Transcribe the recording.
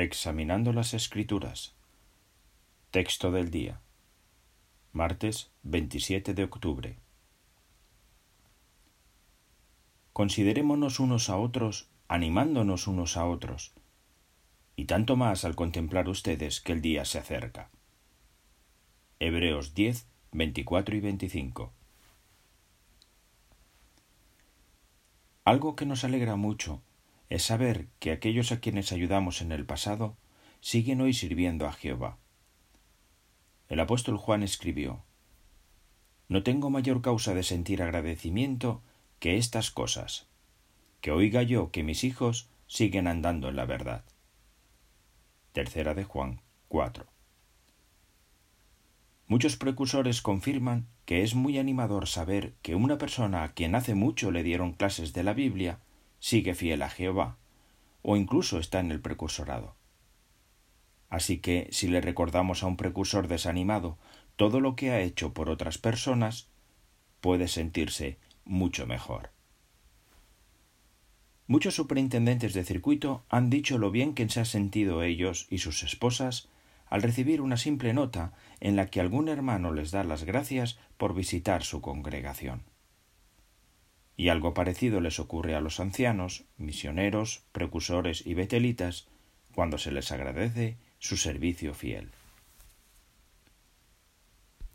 Examinando las Escrituras. Texto del día. Martes 27 de octubre. Considerémonos unos a otros, animándonos unos a otros, y tanto más al contemplar ustedes que el día se acerca. Hebreos 10, 24 y 25. Algo que nos alegra mucho es saber que aquellos a quienes ayudamos en el pasado siguen hoy sirviendo a Jehová. El apóstol Juan escribió No tengo mayor causa de sentir agradecimiento que estas cosas, que oiga yo que mis hijos siguen andando en la verdad. Tercera de Juan 4. Muchos precursores confirman que es muy animador saber que una persona a quien hace mucho le dieron clases de la Biblia sigue fiel a Jehová, o incluso está en el precursorado. Así que si le recordamos a un precursor desanimado todo lo que ha hecho por otras personas, puede sentirse mucho mejor. Muchos superintendentes de circuito han dicho lo bien que se han sentido ellos y sus esposas al recibir una simple nota en la que algún hermano les da las gracias por visitar su congregación. Y algo parecido les ocurre a los ancianos, misioneros, precursores y betelitas cuando se les agradece su servicio fiel.